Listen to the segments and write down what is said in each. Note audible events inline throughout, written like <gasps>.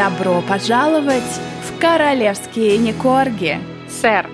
Добро пожаловать в королевские Никорги! Сэр!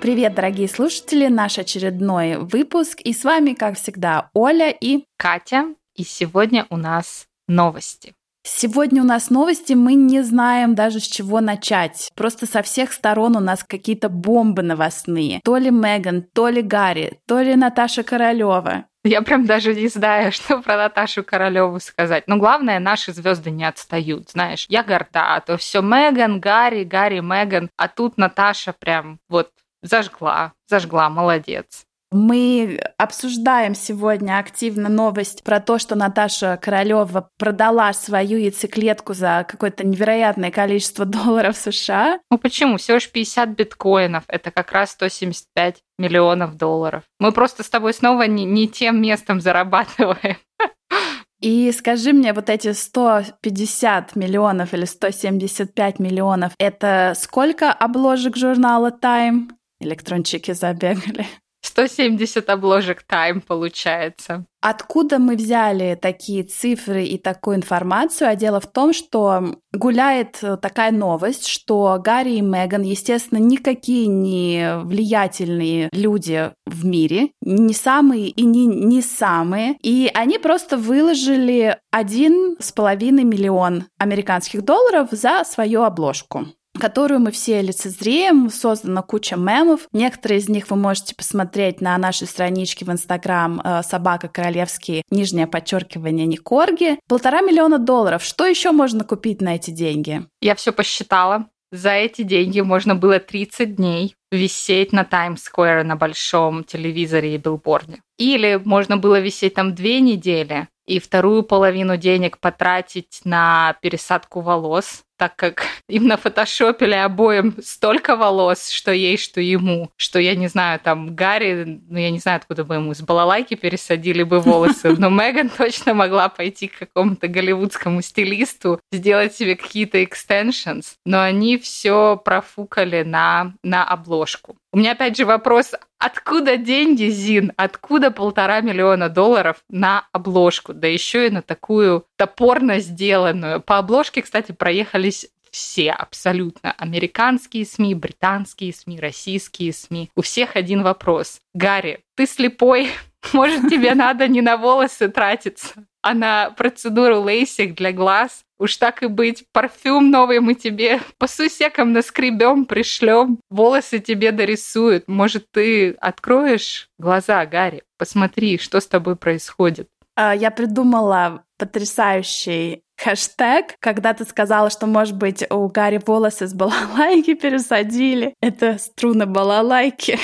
Привет, дорогие слушатели! Наш очередной выпуск. И с вами, как всегда, Оля и Катя. И сегодня у нас новости. Сегодня у нас новости, мы не знаем даже с чего начать. Просто со всех сторон у нас какие-то бомбы новостные. То ли Меган, то ли Гарри, то ли Наташа Королева. Я прям даже не знаю, <laughs> что про Наташу Королеву сказать. Но главное, наши звезды не отстают. Знаешь, я горда, а то все Меган, Гарри, Гарри, Меган, а тут Наташа прям вот зажгла, зажгла, молодец. Мы обсуждаем сегодня активно новость про то, что Наташа Королева продала свою яйцеклетку за какое-то невероятное количество <laughs> долларов США. Ну почему? Всего лишь 50 биткоинов. Это как раз 175 миллионов долларов. Мы просто с тобой снова не, не тем местом зарабатываем. <laughs> И скажи мне, вот эти 150 миллионов или 175 миллионов, это сколько обложек журнала Time? Электрончики забегали. 170 обложек Time получается. Откуда мы взяли такие цифры и такую информацию? А дело в том, что гуляет такая новость, что Гарри и Меган, естественно, никакие не влиятельные люди в мире, не самые и не, не самые, и они просто выложили один с половиной миллион американских долларов за свою обложку которую мы все лицезреем. Создана куча мемов. Некоторые из них вы можете посмотреть на нашей страничке в Инстаграм э, «Собака королевский», нижнее подчеркивание Никорги. Полтора миллиона долларов. Что еще можно купить на эти деньги? Я все посчитала. За эти деньги можно было 30 дней висеть на Таймс-сквер на большом телевизоре и билборде. Или можно было висеть там две недели и вторую половину денег потратить на пересадку волос, так как им нафотошопили обоим столько волос, что ей, что ему, что я не знаю, там Гарри, ну я не знаю, откуда бы ему с балалайки пересадили бы волосы, но Меган <laughs> точно могла пойти к какому-то голливудскому стилисту, сделать себе какие-то extensions, но они все профукали на, на обложку. У меня опять же вопрос, откуда деньги, Зин? Откуда полтора миллиона долларов на обложку? Да еще и на такую топорно сделанную. По обложке, кстати, проехались все абсолютно. Американские СМИ, британские СМИ, российские СМИ. У всех один вопрос. Гарри, ты слепой? <laughs> Может, тебе надо не на волосы тратиться, а на процедуру лейсик для глаз? Уж так и быть, парфюм новый мы тебе по сусекам наскребем, пришлем, волосы тебе дорисуют. Может, ты откроешь глаза, Гарри? Посмотри, что с тобой происходит. А, я придумала потрясающий хэштег, когда ты сказала, что, может быть, у Гарри волосы с балалайки пересадили. Это струны балалайки.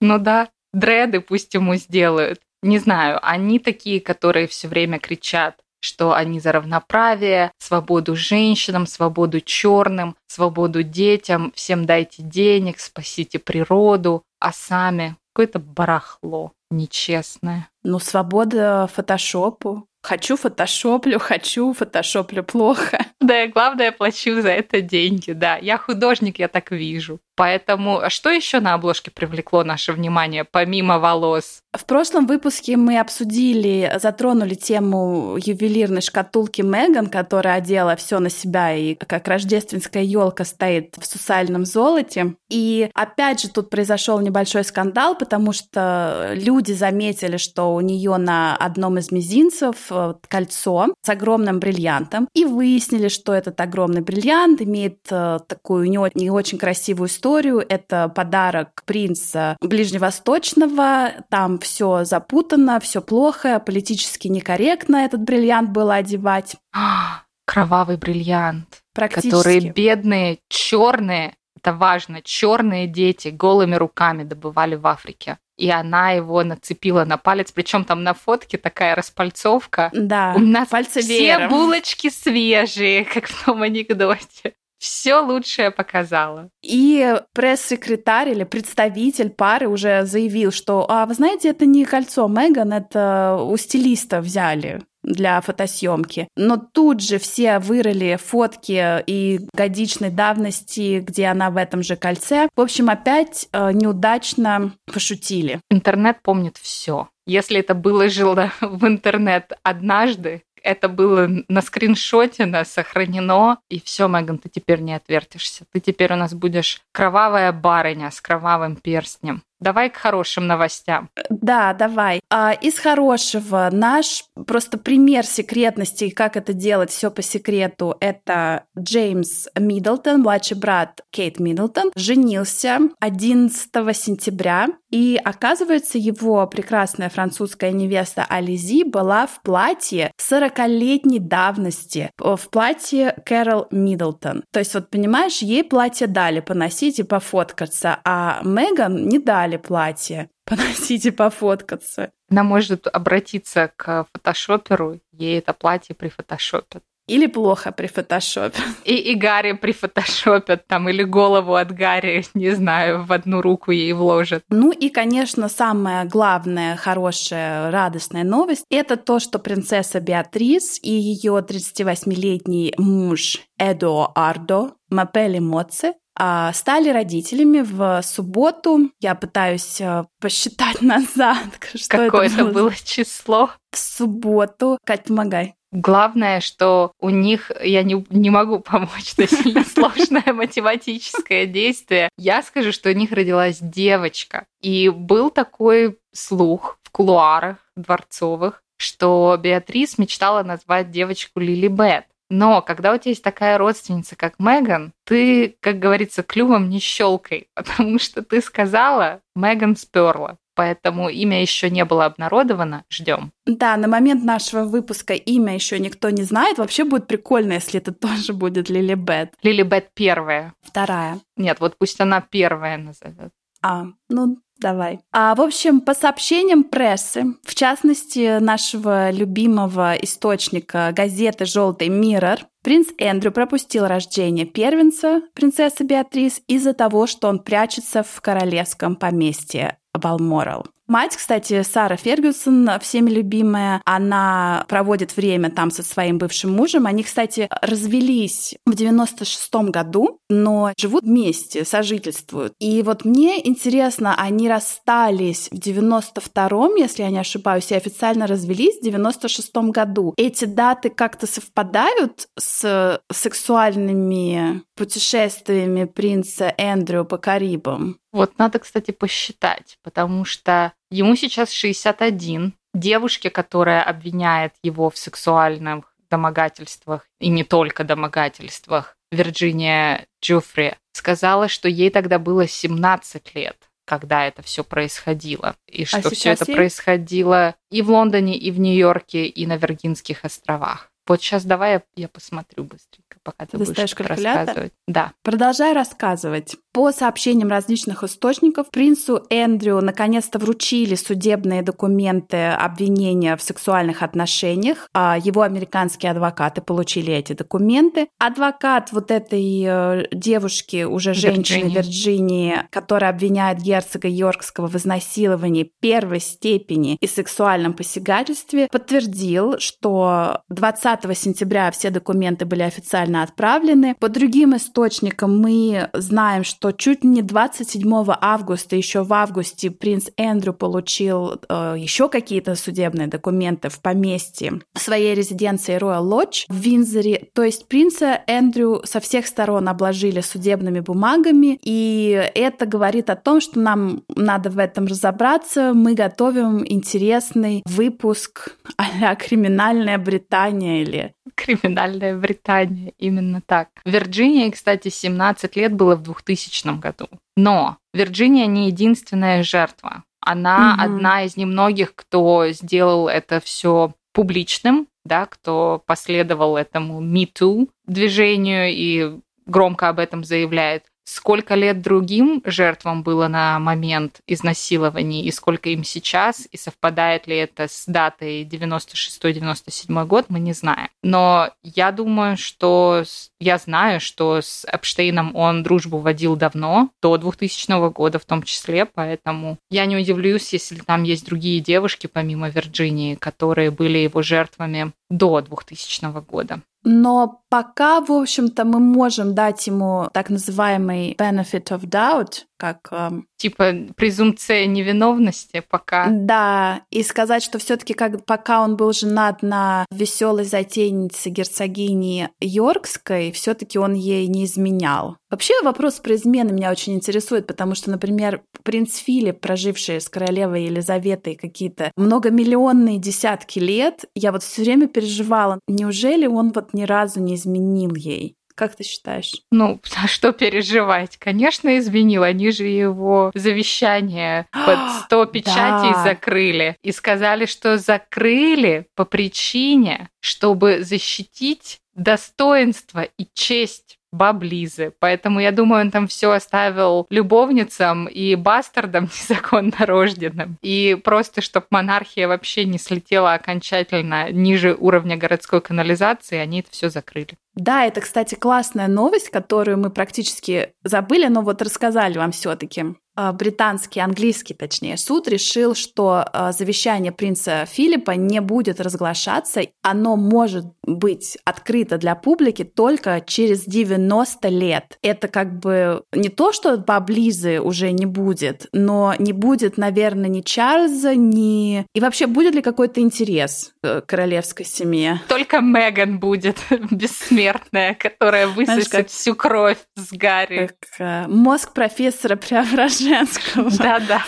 Ну да, дреды пусть ему сделают. Не знаю, они такие, которые все время кричат что они за равноправие, свободу женщинам, свободу черным, свободу детям, всем дайте денег, спасите природу, а сами какое-то барахло нечестное. Ну, свобода фотошопу. Хочу фотошоплю, хочу фотошоплю плохо. Да, и главное, плачу за это деньги, да. Я художник, я так вижу. Поэтому а что еще на обложке привлекло наше внимание, помимо волос? В прошлом выпуске мы обсудили, затронули тему ювелирной шкатулки Меган, которая одела все на себя и как рождественская елка стоит в сусальном золоте. И опять же тут произошел небольшой скандал, потому что люди заметили, что у нее на одном из мизинцев э, кольцо с огромным бриллиантом, и выяснили, что этот огромный бриллиант имеет э, такую не очень красивую историю. Это подарок принца Ближневосточного. Там все запутано, все плохо, политически некорректно этот бриллиант было одевать. <gasps> Кровавый бриллиант, которые бедные, черные, это важно, черные дети голыми руками добывали в Африке и она его нацепила на палец, причем там на фотке такая распальцовка. Да. У нас все веером. булочки свежие, <laughs> как в том анекдоте все лучшее показала. И пресс-секретарь или представитель пары уже заявил, что, а вы знаете, это не кольцо Меган, это у стилиста взяли для фотосъемки. Но тут же все вырыли фотки и годичной давности, где она в этом же кольце. В общем, опять э, неудачно пошутили. Интернет помнит все. Если это было жило <laughs> в интернет однажды, это было на скриншоте, на сохранено, и все, Меган, ты теперь не отвертишься. Ты теперь у нас будешь кровавая барыня с кровавым перстнем. Давай к хорошим новостям. Да, давай. А, из хорошего наш просто пример секретности, как это делать все по секрету, это Джеймс Миддлтон, младший брат Кейт Миддлтон, женился 11 сентября, и оказывается, его прекрасная французская невеста Ализи была в платье 40-летней давности, в платье Кэрол Миддлтон. То есть вот понимаешь, ей платье дали поносить и пофоткаться, а Меган не дали взяли платье, <laughs> поносить и пофоткаться. Она может обратиться к фотошоперу, ей это платье прифотошопят. Или плохо при фотошопе. <laughs> И, и Гарри прифотошопят там, или голову от Гарри, <laughs> не знаю, в одну руку ей вложат. Ну и, конечно, самая главная, хорошая, радостная новость – это то, что принцесса Беатрис и ее 38-летний муж Эдуардо Мапели Моци стали родителями в субботу. Я пытаюсь э, посчитать <laughs> назад, что Какое это было. было число. В субботу. Кать, помогай. Главное, что у них, я не, не могу <laughs> помочь, это сильно <laughs> сложное математическое действие. Я скажу, что у них родилась девочка. И был такой слух в кулуарах дворцовых, что Беатрис мечтала назвать девочку Лили Бет. Но когда у тебя есть такая родственница, как Меган, ты, как говорится, клювом не щелкай, <laughs> потому что ты сказала, Меган сперла. Поэтому имя еще не было обнародовано. Ждем. Да, на момент нашего выпуска имя еще никто не знает. Вообще будет прикольно, если это <laughs> тоже будет Лили Бет. Лили Бет первая. Вторая. Нет, вот пусть она первая назовет. А, ну Давай. А, в общем, по сообщениям прессы, в частности, нашего любимого источника газеты «Желтый Миррор», принц Эндрю пропустил рождение первенца принцессы Беатрис из-за того, что он прячется в королевском поместье Балморал. Мать, кстати, Сара Фергюсон, всеми любимая, она проводит время там со своим бывшим мужем. Они, кстати, развелись в 96-м году, но живут вместе, сожительствуют. И вот мне интересно, они расстались в 92-м, если я не ошибаюсь, и официально развелись в 96-м году. Эти даты как-то совпадают с сексуальными путешествиями принца Эндрю по Карибам? Вот надо, кстати, посчитать, потому что ему сейчас 61. Девушке, которая обвиняет его в сексуальных домогательствах и не только домогательствах, Вирджиния Джуфри, сказала, что ей тогда было 17 лет когда это все происходило. И а что все это ей? происходило и в Лондоне, и в Нью-Йорке, и на Виргинских островах. Вот сейчас давай я, я посмотрю быстренько, пока ты, ты будешь рассказывать. Да. Продолжай рассказывать. По сообщениям различных источников, принцу Эндрю наконец-то вручили судебные документы обвинения в сексуальных отношениях. А его американские адвокаты получили эти документы. Адвокат вот этой э, девушки, уже женщины Вирджинии, Вирджинии которая обвиняет герцога Йоркского в изнасиловании первой степени и сексуальном посягательстве, подтвердил, что 20 сентября все документы были официально отправлены. По другим источникам мы знаем, что чуть не 27 августа, еще в августе, принц Эндрю получил э, еще какие-то судебные документы в поместье своей резиденции Royal Lodge в Винзоре. То есть принца Эндрю со всех сторон обложили судебными бумагами, и это говорит о том, что нам надо в этом разобраться. Мы готовим интересный выпуск а «Криминальная Британия» или Криминальная Британия, именно так. Вирджиния, кстати, 17 лет было в 2000 году. Но Вирджиния не единственная жертва. Она угу. одна из немногих, кто сделал это все публичным, да, кто последовал этому Me Too движению и громко об этом заявляет сколько лет другим жертвам было на момент изнасилований и сколько им сейчас, и совпадает ли это с датой 96-97 год, мы не знаем. Но я думаю, что я знаю, что с Эпштейном он дружбу водил давно, до 2000 года в том числе, поэтому я не удивлюсь, если там есть другие девушки, помимо Вирджинии, которые были его жертвами до 2000 года. Но пока, в общем-то, мы можем дать ему так называемый benefit of doubt, как... Эм, типа презумпция невиновности пока. Да, и сказать, что все таки как пока он был женат на веселой затейнице герцогини Йоркской, все таки он ей не изменял. Вообще вопрос про измены меня очень интересует, потому что, например, принц Филипп, проживший с королевой Елизаветой какие-то многомиллионные десятки лет, я вот все время переживала, неужели он вот ни разу не изменил ей? Как ты считаешь? Ну, <laughs> а что переживать? Конечно, изменил. Они же его завещание <gasps> под 100 печатей да. закрыли. И сказали, что закрыли по причине, чтобы защитить достоинство и честь баблизы. Поэтому я думаю, он там все оставил любовницам и бастардам <laughs> незаконно рожденным. И просто, чтобы монархия вообще не слетела окончательно ниже уровня городской канализации, они это все закрыли. Да, это, кстати, классная новость, которую мы практически забыли, но вот рассказали вам все-таки. А, британский, английский, точнее, суд решил, что а, завещание принца Филиппа не будет разглашаться. Оно может быть открыто для публики только через 90 лет. Это как бы не то, что баблизы уже не будет, но не будет, наверное, ни Чарльза, ни... И вообще, будет ли какой-то интерес к королевской семье? Только Меган будет <laughs> бессмертная, которая высосет Знаешь, как... всю кровь с Гарри. Как, э, мозг профессора Преображения женского. <laughs> Да-да.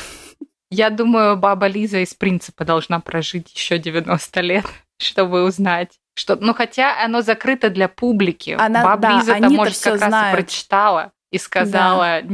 Я думаю, баба Лиза из принципа должна прожить еще 90 лет, <laughs> чтобы узнать. Что, ну, хотя оно закрыто для публики. Она, Баба да, Лиза-то, может, как знают. раз прочитала и сказала, да.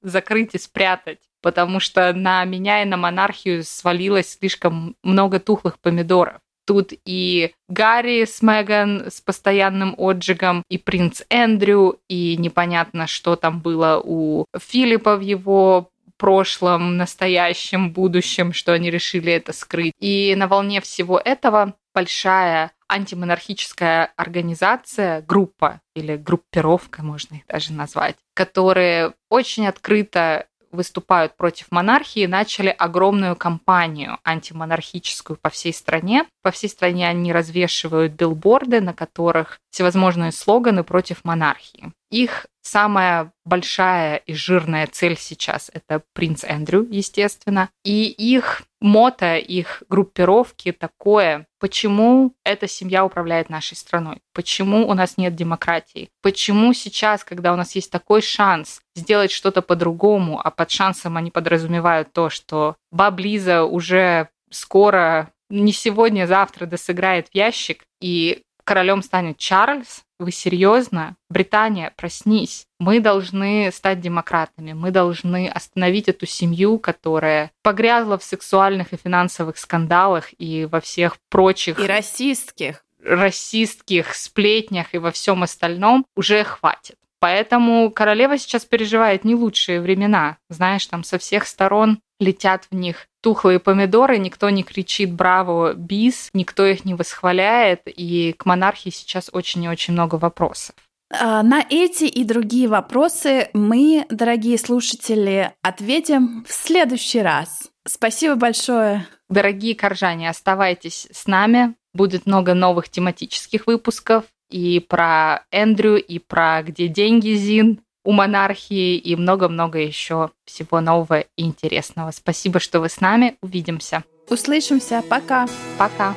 закрыть и спрятать. Потому что на меня и на монархию свалилось слишком много тухлых помидоров. Тут и Гарри с Меган с постоянным отжигом, и принц Эндрю, и непонятно, что там было у Филиппа в его прошлом, настоящем, будущем, что они решили это скрыть. И на волне всего этого большая антимонархическая организация, группа или группировка, можно их даже назвать, которые очень открыто выступают против монархии, начали огромную кампанию антимонархическую по всей стране. По всей стране они развешивают билборды, на которых всевозможные слоганы против монархии. Их самая большая и жирная цель сейчас – это принц Эндрю, естественно. И их мото, их группировки такое, почему эта семья управляет нашей страной, почему у нас нет демократии, почему сейчас, когда у нас есть такой шанс сделать что-то по-другому, а под шансом они подразумевают то, что баблиза уже скоро не сегодня, завтра досыграет в ящик, и королем станет Чарльз, вы серьезно? Британия, проснись. Мы должны стать демократами. Мы должны остановить эту семью, которая погрязла в сексуальных и финансовых скандалах и во всех прочих... И расистских. Расистских сплетнях и во всем остальном уже хватит. Поэтому королева сейчас переживает не лучшие времена. Знаешь, там со всех сторон летят в них тухлые помидоры, никто не кричит «Браво, бис», никто их не восхваляет, и к монархии сейчас очень и очень много вопросов. А, на эти и другие вопросы мы, дорогие слушатели, ответим в следующий раз. Спасибо большое. Дорогие коржане, оставайтесь с нами. Будет много новых тематических выпусков и про Эндрю, и про «Где деньги, Зин», у монархии и много-много еще всего нового и интересного. Спасибо, что вы с нами. Увидимся. Услышимся. Пока. Пока.